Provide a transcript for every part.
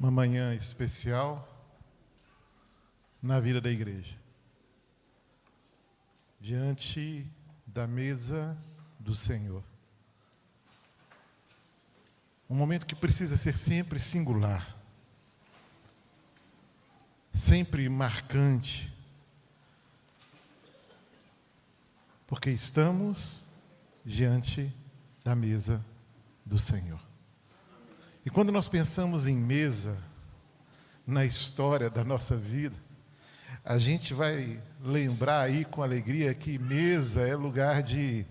uma manhã especial na vida da igreja. Diante da mesa do Senhor. Um momento que precisa ser sempre singular, sempre marcante, porque estamos diante da mesa do Senhor. E quando nós pensamos em mesa, na história da nossa vida, a gente vai lembrar aí com alegria que mesa é lugar de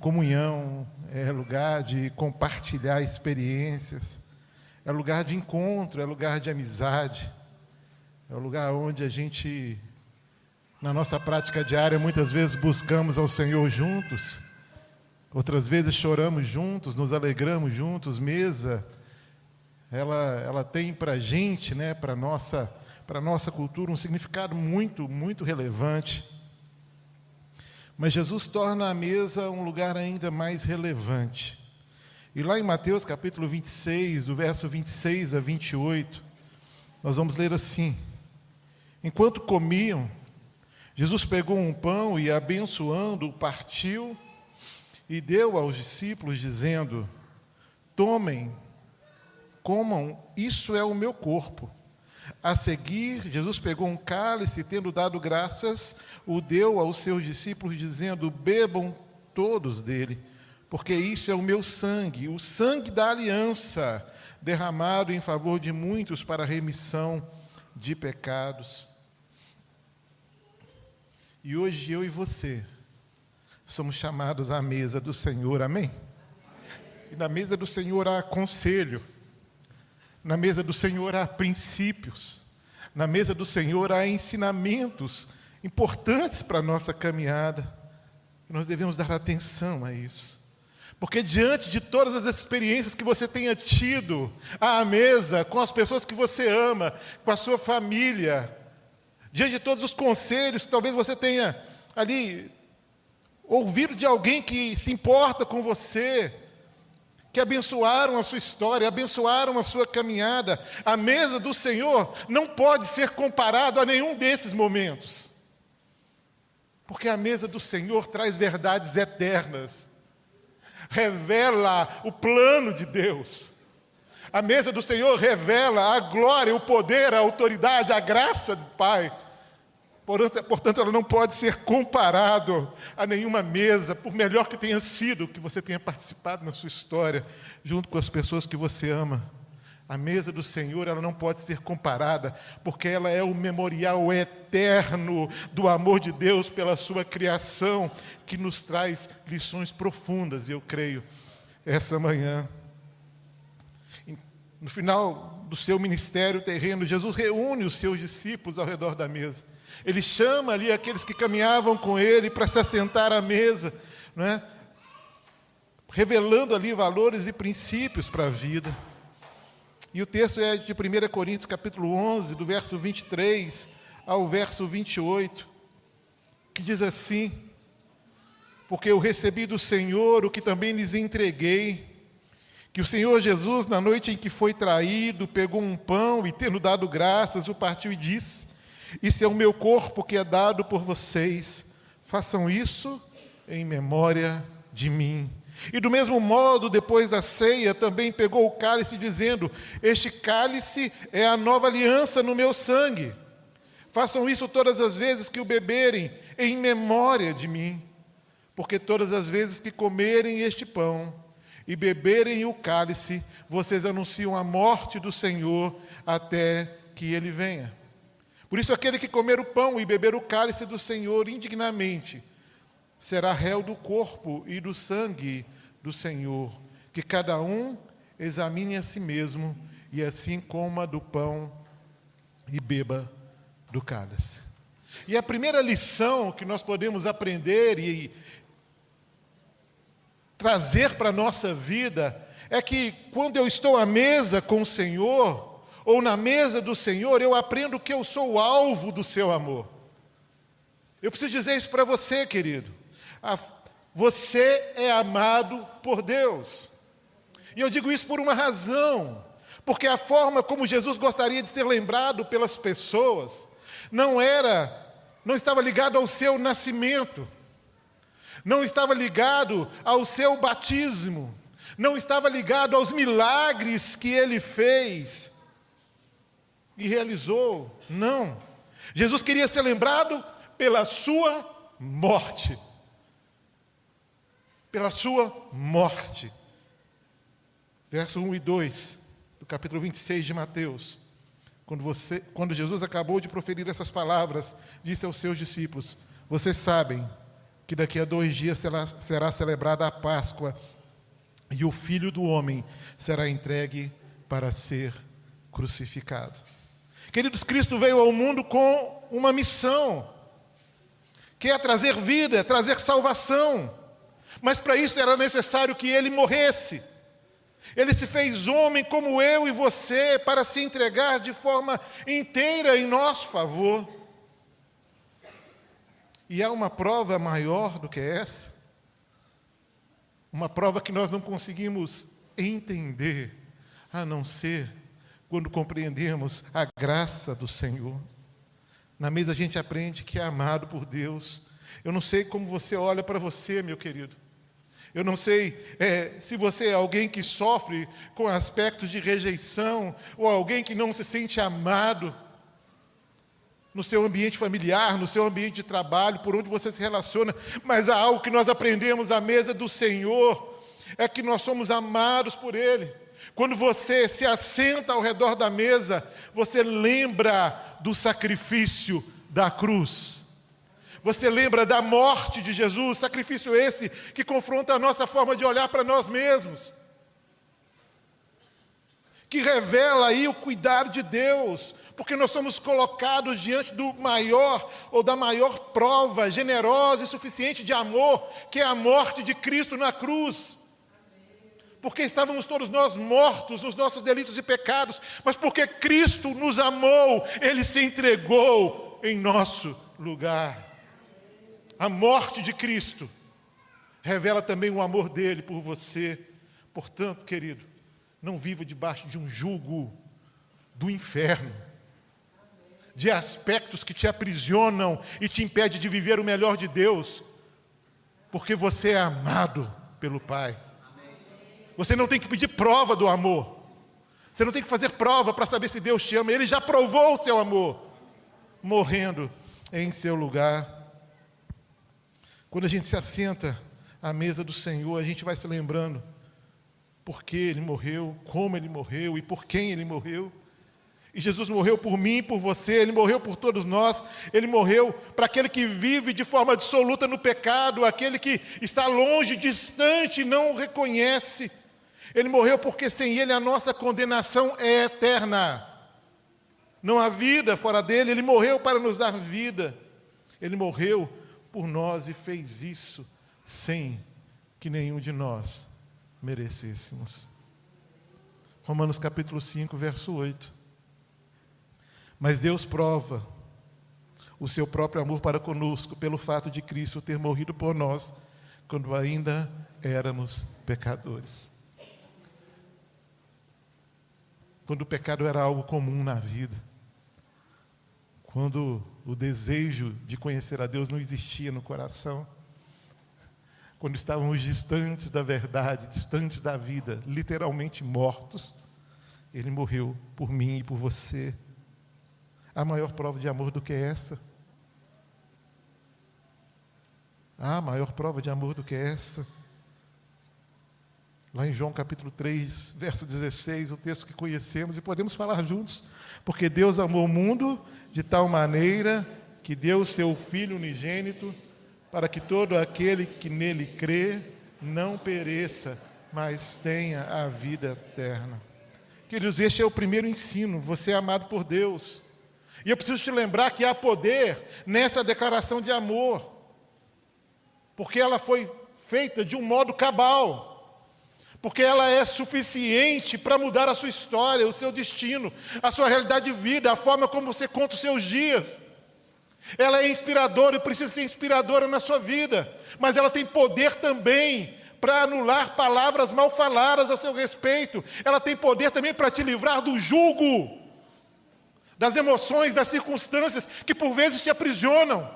comunhão, é lugar de compartilhar experiências, é lugar de encontro, é lugar de amizade, é o lugar onde a gente, na nossa prática diária, muitas vezes buscamos ao Senhor juntos Outras vezes choramos juntos, nos alegramos juntos. Mesa, ela, ela tem para a gente, né, para a nossa, nossa cultura, um significado muito, muito relevante. Mas Jesus torna a mesa um lugar ainda mais relevante. E lá em Mateus capítulo 26, do verso 26 a 28, nós vamos ler assim: Enquanto comiam, Jesus pegou um pão e, abençoando, partiu e deu aos discípulos, dizendo: Tomem, comam, isso é o meu corpo. A seguir, Jesus pegou um cálice, tendo dado graças, o deu aos seus discípulos, dizendo: Bebam todos dele, porque isso é o meu sangue, o sangue da aliança, derramado em favor de muitos para a remissão de pecados. E hoje eu e você somos chamados à mesa do Senhor, amém? E na mesa do Senhor há conselho, na mesa do Senhor há princípios, na mesa do Senhor há ensinamentos importantes para a nossa caminhada, e nós devemos dar atenção a isso. Porque diante de todas as experiências que você tenha tido à mesa, com as pessoas que você ama, com a sua família, diante de todos os conselhos que talvez você tenha ali ouvir de alguém que se importa com você, que abençoaram a sua história, abençoaram a sua caminhada. A mesa do Senhor não pode ser comparado a nenhum desses momentos. Porque a mesa do Senhor traz verdades eternas. Revela o plano de Deus. A mesa do Senhor revela a glória, o poder, a autoridade, a graça do Pai. Portanto, ela não pode ser comparado a nenhuma mesa, por melhor que tenha sido que você tenha participado na sua história, junto com as pessoas que você ama. A mesa do Senhor, ela não pode ser comparada, porque ela é o memorial eterno do amor de Deus pela sua criação, que nos traz lições profundas, eu creio, essa manhã. No final do seu ministério terreno, Jesus reúne os seus discípulos ao redor da mesa. Ele chama ali aqueles que caminhavam com ele para se assentar à mesa, não é? revelando ali valores e princípios para a vida. E o texto é de 1 Coríntios capítulo 11, do verso 23 ao verso 28, que diz assim: Porque eu recebi do Senhor o que também lhes entreguei, que o Senhor Jesus, na noite em que foi traído, pegou um pão e, tendo dado graças, o partiu e disse: isso é o meu corpo que é dado por vocês. Façam isso em memória de mim. E do mesmo modo, depois da ceia, também pegou o cálice, dizendo: Este cálice é a nova aliança no meu sangue. Façam isso todas as vezes que o beberem, em memória de mim. Porque todas as vezes que comerem este pão e beberem o cálice, vocês anunciam a morte do Senhor até que ele venha. Por isso, aquele que comer o pão e beber o cálice do Senhor indignamente será réu do corpo e do sangue do Senhor. Que cada um examine a si mesmo e assim coma do pão e beba do cálice. E a primeira lição que nós podemos aprender e trazer para a nossa vida é que quando eu estou à mesa com o Senhor, ou na mesa do Senhor, eu aprendo que eu sou o alvo do seu amor. Eu preciso dizer isso para você, querido. Você é amado por Deus. E eu digo isso por uma razão. porque a forma como Jesus gostaria de ser lembrado pelas pessoas não era, não estava ligado ao seu nascimento, não estava ligado ao seu batismo, não estava ligado aos milagres que ele fez e realizou. Não. Jesus queria ser lembrado pela sua morte. Pela sua morte. Verso 1 e 2 do capítulo 26 de Mateus. Quando, você, quando Jesus acabou de proferir essas palavras, disse aos seus discípulos: Vocês sabem que daqui a dois dias será, será celebrada a Páscoa e o filho do homem será entregue para ser crucificado. Queridos, Cristo veio ao mundo com uma missão, que é trazer vida, trazer salvação. Mas para isso era necessário que ele morresse. Ele se fez homem como eu e você, para se entregar de forma inteira em nosso favor. E há uma prova maior do que essa? Uma prova que nós não conseguimos entender, a não ser quando compreendemos a graça do Senhor. Na mesa a gente aprende que é amado por Deus. Eu não sei como você olha para você, meu querido. Eu não sei é, se você é alguém que sofre com aspectos de rejeição ou alguém que não se sente amado no seu ambiente familiar, no seu ambiente de trabalho, por onde você se relaciona, mas há algo que nós aprendemos à mesa do Senhor, é que nós somos amados por Ele. Quando você se assenta ao redor da mesa, você lembra do sacrifício da cruz. Você lembra da morte de Jesus, sacrifício esse que confronta a nossa forma de olhar para nós mesmos. Que revela aí o cuidado de Deus, porque nós somos colocados diante do maior ou da maior prova generosa e suficiente de amor, que é a morte de Cristo na cruz. Porque estávamos todos nós mortos nos nossos delitos e pecados, mas porque Cristo nos amou, Ele se entregou em nosso lugar. A morte de Cristo revela também o amor dele por você. Portanto, querido, não viva debaixo de um jugo do inferno de aspectos que te aprisionam e te impede de viver o melhor de Deus, porque você é amado pelo Pai. Você não tem que pedir prova do amor. Você não tem que fazer prova para saber se Deus te ama. Ele já provou o seu amor, morrendo em seu lugar. Quando a gente se assenta à mesa do Senhor, a gente vai se lembrando por que ele morreu, como ele morreu e por quem ele morreu. E Jesus morreu por mim por você, ele morreu por todos nós, ele morreu para aquele que vive de forma absoluta no pecado, aquele que está longe, distante, não reconhece. Ele morreu porque sem ele a nossa condenação é eterna. Não há vida fora dele, ele morreu para nos dar vida. Ele morreu por nós e fez isso sem que nenhum de nós merecêssemos. Romanos capítulo 5, verso 8. Mas Deus prova o seu próprio amor para conosco pelo fato de Cristo ter morrido por nós quando ainda éramos pecadores. Quando o pecado era algo comum na vida. Quando o desejo de conhecer a Deus não existia no coração. Quando estávamos distantes da verdade, distantes da vida, literalmente mortos, Ele morreu por mim e por você. Há maior prova de amor do que essa? Há maior prova de amor do que essa? Lá em João capítulo 3, verso 16, o texto que conhecemos e podemos falar juntos. Porque Deus amou o mundo de tal maneira que deu o seu Filho unigênito para que todo aquele que nele crê não pereça, mas tenha a vida eterna. Queridos, este é o primeiro ensino. Você é amado por Deus. E eu preciso te lembrar que há poder nessa declaração de amor, porque ela foi feita de um modo cabal, porque ela é suficiente para mudar a sua história, o seu destino, a sua realidade de vida, a forma como você conta os seus dias. Ela é inspiradora e precisa ser inspiradora na sua vida, mas ela tem poder também para anular palavras mal faladas a seu respeito. Ela tem poder também para te livrar do jugo, das emoções, das circunstâncias que por vezes te aprisionam.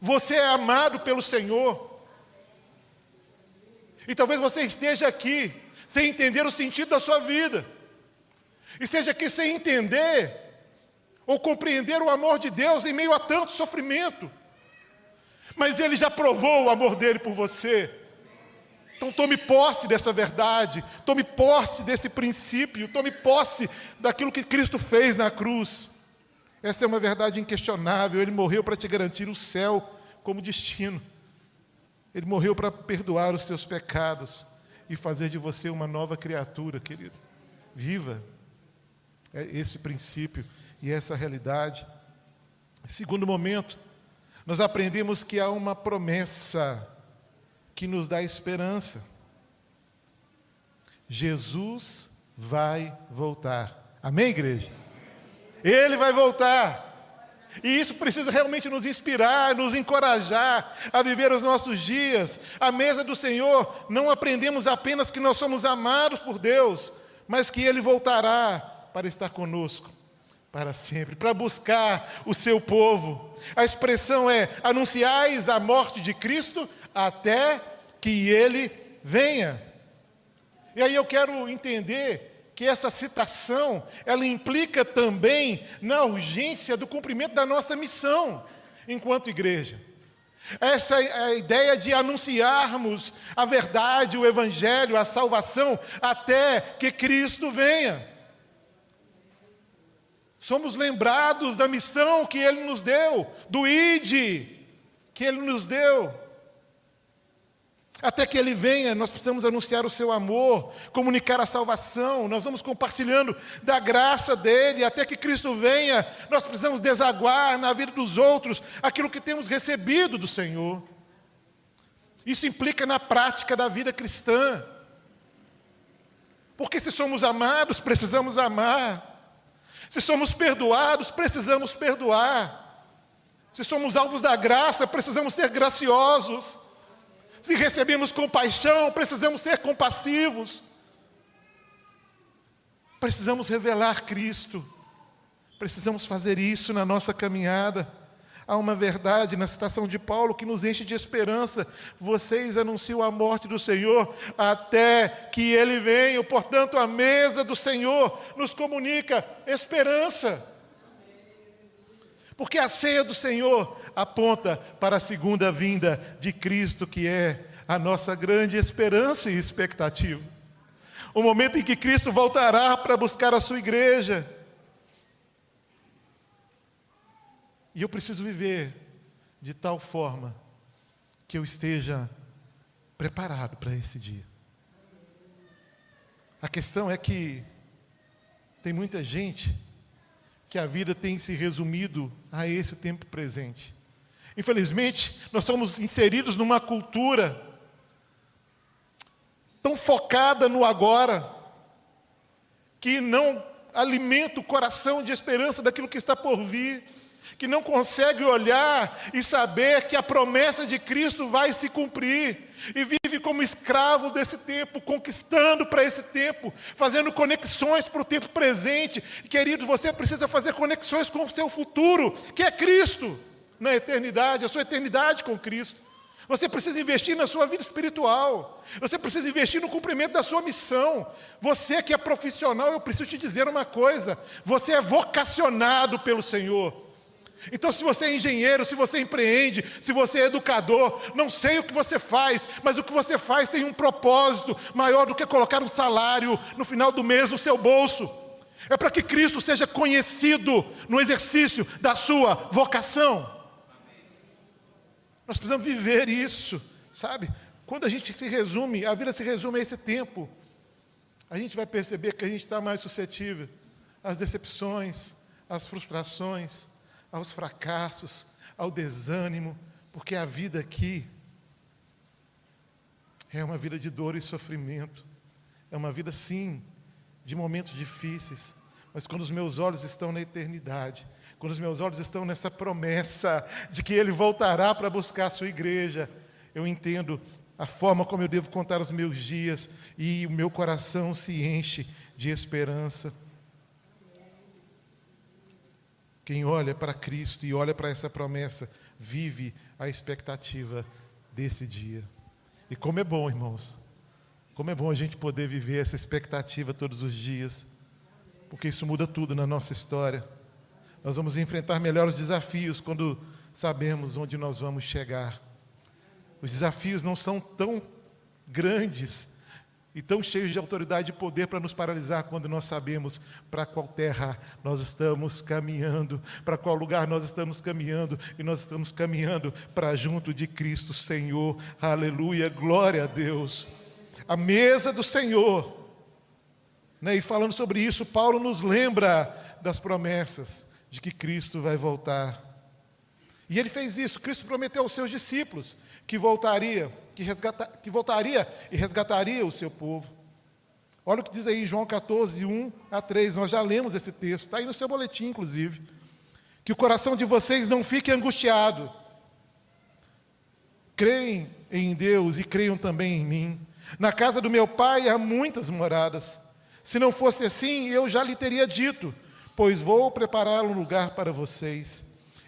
Você é amado pelo Senhor. E talvez você esteja aqui sem entender o sentido da sua vida. E seja aqui sem entender ou compreender o amor de Deus em meio a tanto sofrimento. Mas Ele já provou o amor dele por você. Então tome posse dessa verdade, tome posse desse princípio, tome posse daquilo que Cristo fez na cruz. Essa é uma verdade inquestionável. Ele morreu para te garantir o céu como destino. Ele morreu para perdoar os seus pecados e fazer de você uma nova criatura, querido. Viva é esse princípio e essa realidade. Segundo momento, nós aprendemos que há uma promessa que nos dá esperança. Jesus vai voltar. Amém, igreja? Ele vai voltar. E isso precisa realmente nos inspirar, nos encorajar a viver os nossos dias. A mesa do Senhor, não aprendemos apenas que nós somos amados por Deus, mas que Ele voltará para estar conosco para sempre, para buscar o seu povo. A expressão é: anunciais a morte de Cristo até que Ele venha. E aí eu quero entender que essa citação, ela implica também na urgência do cumprimento da nossa missão enquanto igreja. Essa é a ideia de anunciarmos a verdade, o evangelho, a salvação até que Cristo venha. Somos lembrados da missão que ele nos deu, do ID que ele nos deu. Até que ele venha, nós precisamos anunciar o seu amor, comunicar a salvação, nós vamos compartilhando da graça dele, até que Cristo venha, nós precisamos desaguar na vida dos outros aquilo que temos recebido do Senhor. Isso implica na prática da vida cristã. Porque se somos amados, precisamos amar. Se somos perdoados, precisamos perdoar. Se somos alvos da graça, precisamos ser graciosos. Se recebemos compaixão, precisamos ser compassivos. Precisamos revelar Cristo. Precisamos fazer isso na nossa caminhada. Há uma verdade na citação de Paulo que nos enche de esperança. Vocês anunciam a morte do Senhor até que ele venha. Portanto, a mesa do Senhor nos comunica esperança. Porque a ceia do Senhor aponta para a segunda vinda de Cristo, que é a nossa grande esperança e expectativa. O momento em que Cristo voltará para buscar a sua igreja. E eu preciso viver de tal forma que eu esteja preparado para esse dia. A questão é que tem muita gente que a vida tem se resumido a esse tempo presente. Infelizmente, nós somos inseridos numa cultura tão focada no agora, que não alimenta o coração de esperança daquilo que está por vir, que não consegue olhar e saber que a promessa de Cristo vai se cumprir, e vive como escravo desse tempo, conquistando para esse tempo, fazendo conexões para o tempo presente. Querido, você precisa fazer conexões com o seu futuro, que é Cristo, na eternidade, a sua eternidade com Cristo. Você precisa investir na sua vida espiritual. Você precisa investir no cumprimento da sua missão. Você que é profissional, eu preciso te dizer uma coisa: você é vocacionado pelo Senhor. Então, se você é engenheiro, se você empreende, se você é educador, não sei o que você faz, mas o que você faz tem um propósito maior do que colocar um salário no final do mês no seu bolso. É para que Cristo seja conhecido no exercício da sua vocação. Nós precisamos viver isso, sabe? Quando a gente se resume, a vida se resume a esse tempo, a gente vai perceber que a gente está mais suscetível às decepções, às frustrações, aos fracassos, ao desânimo, porque a vida aqui é uma vida de dor e sofrimento, é uma vida, sim, de momentos difíceis, mas quando os meus olhos estão na eternidade, quando os meus olhos estão nessa promessa de que Ele voltará para buscar a sua igreja, eu entendo a forma como eu devo contar os meus dias e o meu coração se enche de esperança. Quem olha para Cristo e olha para essa promessa, vive a expectativa desse dia. E como é bom, irmãos, como é bom a gente poder viver essa expectativa todos os dias, porque isso muda tudo na nossa história. Nós vamos enfrentar melhores desafios quando sabemos onde nós vamos chegar. Os desafios não são tão grandes e tão cheios de autoridade e poder para nos paralisar quando nós sabemos para qual terra nós estamos caminhando, para qual lugar nós estamos caminhando, e nós estamos caminhando para junto de Cristo Senhor. Aleluia, glória a Deus. A mesa do Senhor. Né? E falando sobre isso, Paulo nos lembra das promessas de que Cristo vai voltar. E ele fez isso, Cristo prometeu aos seus discípulos que voltaria, que, resgata, que voltaria e resgataria o seu povo. Olha o que diz aí João 14, 1 a 3. Nós já lemos esse texto, está aí no seu boletim, inclusive. Que o coração de vocês não fique angustiado. Creem em Deus e creiam também em mim. Na casa do meu pai há muitas moradas. Se não fosse assim, eu já lhe teria dito, pois vou preparar um lugar para vocês.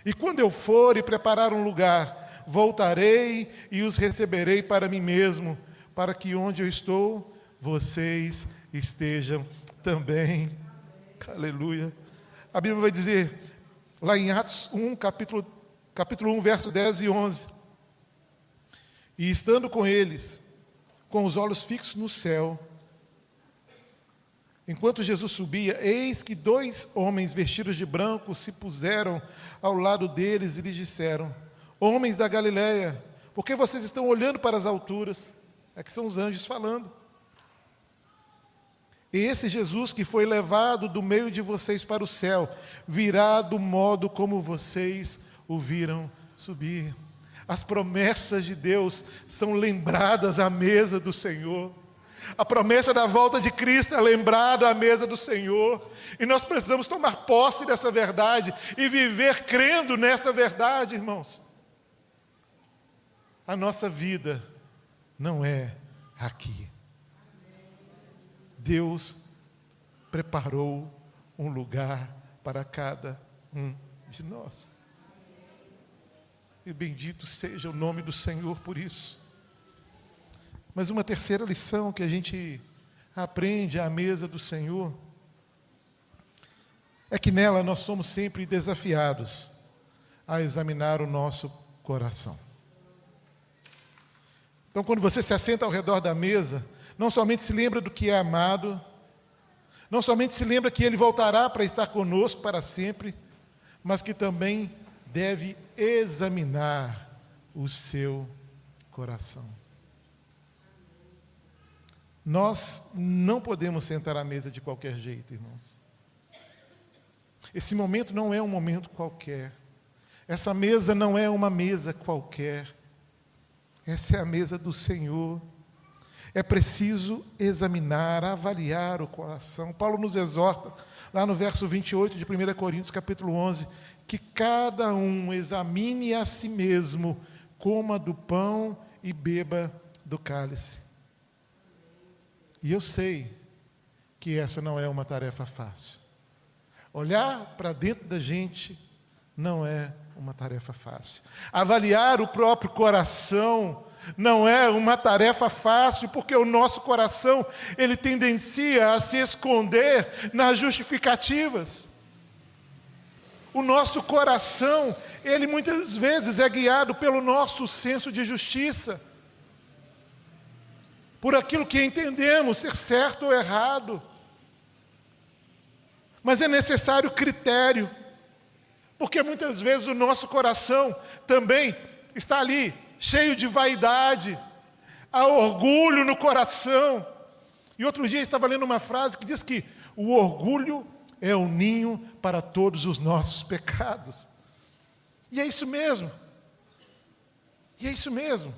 E quando eu for e preparar um lugar, voltarei e os receberei para mim mesmo, para que onde eu estou, vocês estejam também. Aleluia. A Bíblia vai dizer, lá em Atos 1, capítulo, capítulo 1, verso 10 e 11: E estando com eles, com os olhos fixos no céu, Enquanto Jesus subia, eis que dois homens vestidos de branco se puseram ao lado deles e lhes disseram: Homens da Galiléia, por que vocês estão olhando para as alturas? É que são os anjos falando. E esse Jesus que foi levado do meio de vocês para o céu, virá do modo como vocês o viram subir. As promessas de Deus são lembradas à mesa do Senhor. A promessa da volta de Cristo é lembrada à mesa do Senhor. E nós precisamos tomar posse dessa verdade e viver crendo nessa verdade, irmãos. A nossa vida não é aqui. Deus preparou um lugar para cada um de nós. E bendito seja o nome do Senhor por isso. Mas uma terceira lição que a gente aprende à mesa do Senhor é que nela nós somos sempre desafiados a examinar o nosso coração. Então, quando você se assenta ao redor da mesa, não somente se lembra do que é amado, não somente se lembra que Ele voltará para estar conosco para sempre, mas que também deve examinar o seu coração. Nós não podemos sentar à mesa de qualquer jeito, irmãos. Esse momento não é um momento qualquer. Essa mesa não é uma mesa qualquer. Essa é a mesa do Senhor. É preciso examinar, avaliar o coração. Paulo nos exorta, lá no verso 28 de 1 Coríntios, capítulo 11, que cada um examine a si mesmo, coma do pão e beba do cálice. E eu sei que essa não é uma tarefa fácil. Olhar para dentro da gente não é uma tarefa fácil. Avaliar o próprio coração não é uma tarefa fácil, porque o nosso coração, ele tendencia a se esconder nas justificativas. O nosso coração, ele muitas vezes é guiado pelo nosso senso de justiça, por aquilo que entendemos ser certo ou errado. Mas é necessário critério. Porque muitas vezes o nosso coração também está ali, cheio de vaidade, há orgulho no coração. E outro dia estava lendo uma frase que diz que o orgulho é o ninho para todos os nossos pecados. E é isso mesmo. E é isso mesmo.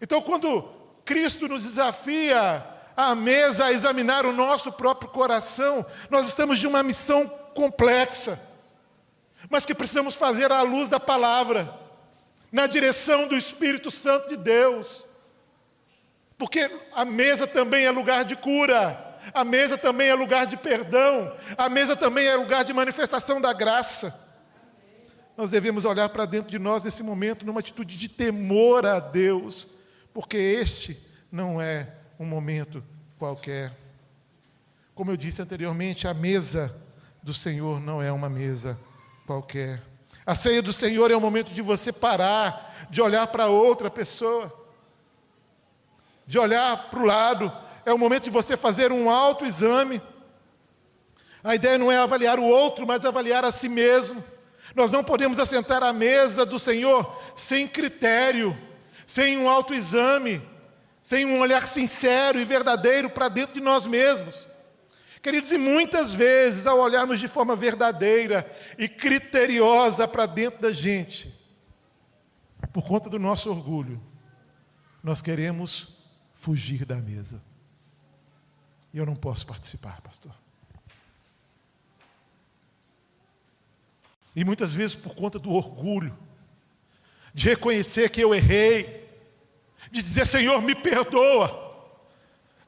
Então, quando Cristo nos desafia à mesa a examinar o nosso próprio coração, nós estamos de uma missão complexa mas que precisamos fazer à luz da palavra, na direção do Espírito Santo de Deus. Porque a mesa também é lugar de cura. A mesa também é lugar de perdão. A mesa também é lugar de manifestação da graça. Nós devemos olhar para dentro de nós nesse momento numa atitude de temor a Deus, porque este não é um momento qualquer. Como eu disse anteriormente, a mesa do Senhor não é uma mesa qualquer. A ceia do Senhor é o momento de você parar, de olhar para outra pessoa, de olhar para o lado, é o momento de você fazer um autoexame. A ideia não é avaliar o outro, mas avaliar a si mesmo. Nós não podemos assentar à mesa do Senhor sem critério, sem um autoexame, sem um olhar sincero e verdadeiro para dentro de nós mesmos. Queridos, e muitas vezes, ao olharmos de forma verdadeira e criteriosa para dentro da gente, por conta do nosso orgulho, nós queremos fugir da mesa. E eu não posso participar, pastor. E muitas vezes por conta do orgulho, de reconhecer que eu errei, de dizer, Senhor, me perdoa,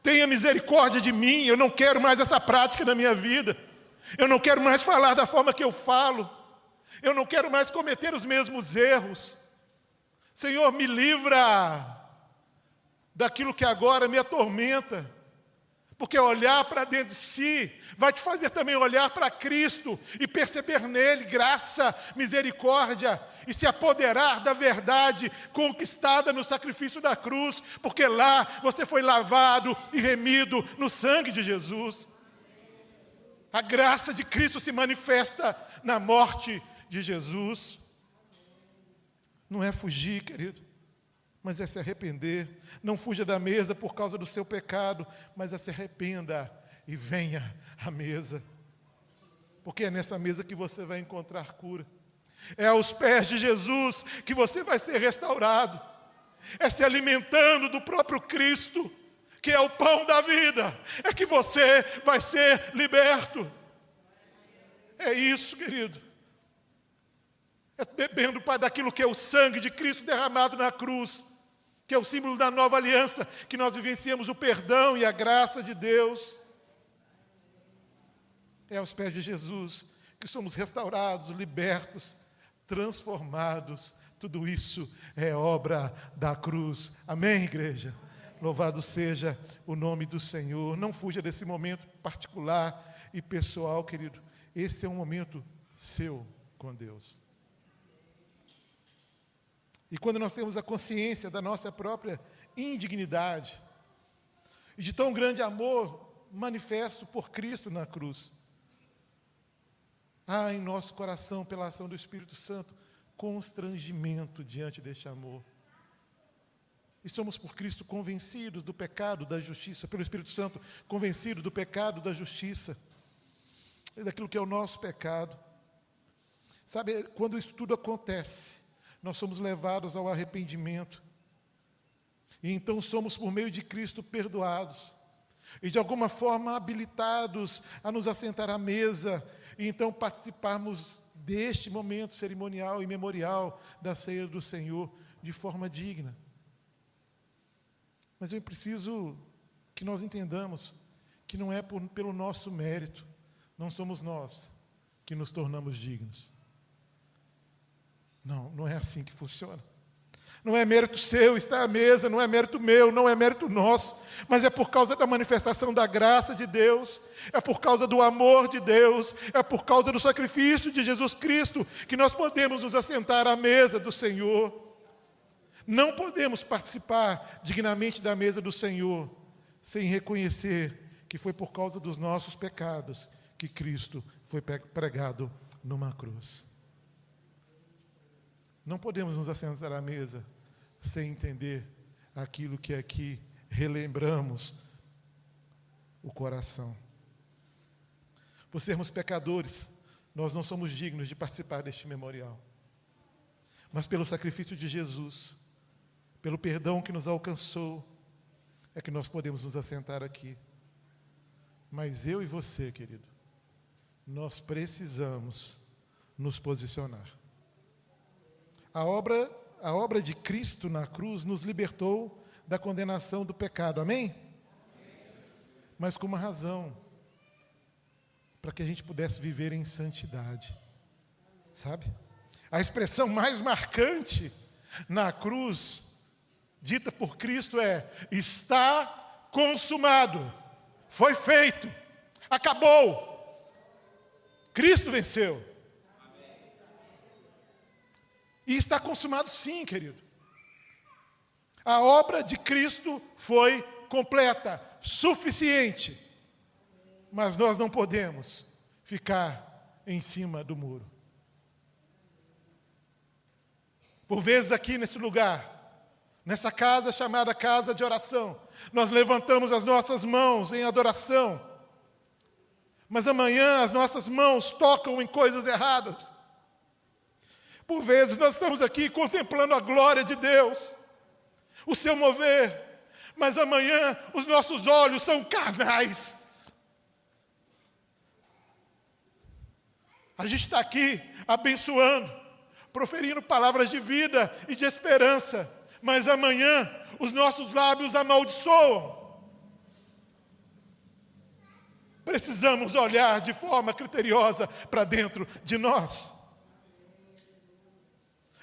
tenha misericórdia de mim, eu não quero mais essa prática na minha vida, eu não quero mais falar da forma que eu falo, eu não quero mais cometer os mesmos erros. Senhor, me livra daquilo que agora me atormenta. Porque olhar para dentro de si vai te fazer também olhar para Cristo e perceber nele graça, misericórdia e se apoderar da verdade conquistada no sacrifício da cruz, porque lá você foi lavado e remido no sangue de Jesus. A graça de Cristo se manifesta na morte de Jesus. Não é fugir, querido mas é se arrepender. Não fuja da mesa por causa do seu pecado, mas é se arrependa e venha à mesa. Porque é nessa mesa que você vai encontrar cura. É aos pés de Jesus que você vai ser restaurado. É se alimentando do próprio Cristo, que é o pão da vida, é que você vai ser liberto. É isso, querido é bebendo, Pai, daquilo que é o sangue de Cristo derramado na cruz que é o símbolo da nova aliança, que nós vivenciamos o perdão e a graça de Deus. É aos pés de Jesus que somos restaurados, libertos, transformados. Tudo isso é obra da cruz. Amém, igreja? Louvado seja o nome do Senhor. Não fuja desse momento particular e pessoal, querido. Esse é um momento seu com Deus. E quando nós temos a consciência da nossa própria indignidade e de tão grande amor manifesto por Cristo na cruz, há em nosso coração, pela ação do Espírito Santo, constrangimento diante deste amor. E somos por Cristo convencidos do pecado, da justiça, pelo Espírito Santo, convencidos do pecado, da justiça, daquilo que é o nosso pecado. Sabe, quando isso tudo acontece, nós somos levados ao arrependimento. E então somos, por meio de Cristo, perdoados. E de alguma forma habilitados a nos assentar à mesa e então participarmos deste momento cerimonial e memorial da ceia do Senhor de forma digna. Mas eu preciso que nós entendamos que não é por, pelo nosso mérito, não somos nós que nos tornamos dignos. Não, não é assim que funciona. Não é mérito seu estar à mesa, não é mérito meu, não é mérito nosso, mas é por causa da manifestação da graça de Deus, é por causa do amor de Deus, é por causa do sacrifício de Jesus Cristo que nós podemos nos assentar à mesa do Senhor. Não podemos participar dignamente da mesa do Senhor sem reconhecer que foi por causa dos nossos pecados que Cristo foi pregado numa cruz. Não podemos nos assentar à mesa sem entender aquilo que aqui relembramos o coração. Por sermos pecadores, nós não somos dignos de participar deste memorial. Mas pelo sacrifício de Jesus, pelo perdão que nos alcançou, é que nós podemos nos assentar aqui. Mas eu e você, querido, nós precisamos nos posicionar. A obra, a obra de Cristo na cruz nos libertou da condenação do pecado. Amém? Mas com uma razão. Para que a gente pudesse viver em santidade. Sabe? A expressão mais marcante na cruz, dita por Cristo, é: está consumado, foi feito, acabou. Cristo venceu. E está consumado, sim, querido. A obra de Cristo foi completa, suficiente. Mas nós não podemos ficar em cima do muro. Por vezes aqui nesse lugar, nessa casa chamada casa de oração, nós levantamos as nossas mãos em adoração. Mas amanhã as nossas mãos tocam em coisas erradas. Por vezes nós estamos aqui contemplando a glória de Deus, o seu mover, mas amanhã os nossos olhos são carnais. A gente está aqui abençoando, proferindo palavras de vida e de esperança, mas amanhã os nossos lábios amaldiçoam. Precisamos olhar de forma criteriosa para dentro de nós.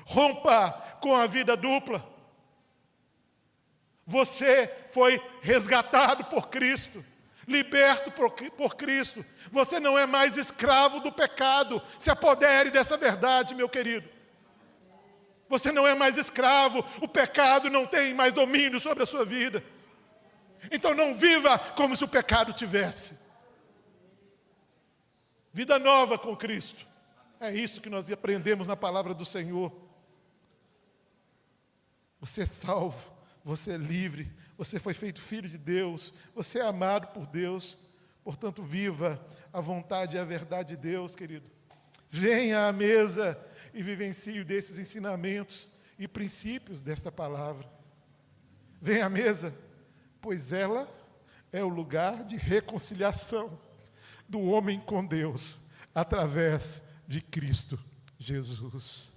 Rompa com a vida dupla. Você foi resgatado por Cristo, liberto por, por, Cristo. Você não é mais escravo do pecado. Se apodere dessa verdade, meu querido. Você não é mais escravo, o pecado não tem mais domínio sobre a sua vida. Então não viva como se o pecado tivesse. Vida nova com Cristo. É isso que nós aprendemos na palavra do Senhor. Você é salvo, você é livre, você foi feito filho de Deus, você é amado por Deus. Portanto, viva a vontade e a verdade de Deus, querido. Venha à mesa e vivencie desses ensinamentos e princípios desta palavra. Venha à mesa, pois ela é o lugar de reconciliação do homem com Deus através de Cristo Jesus.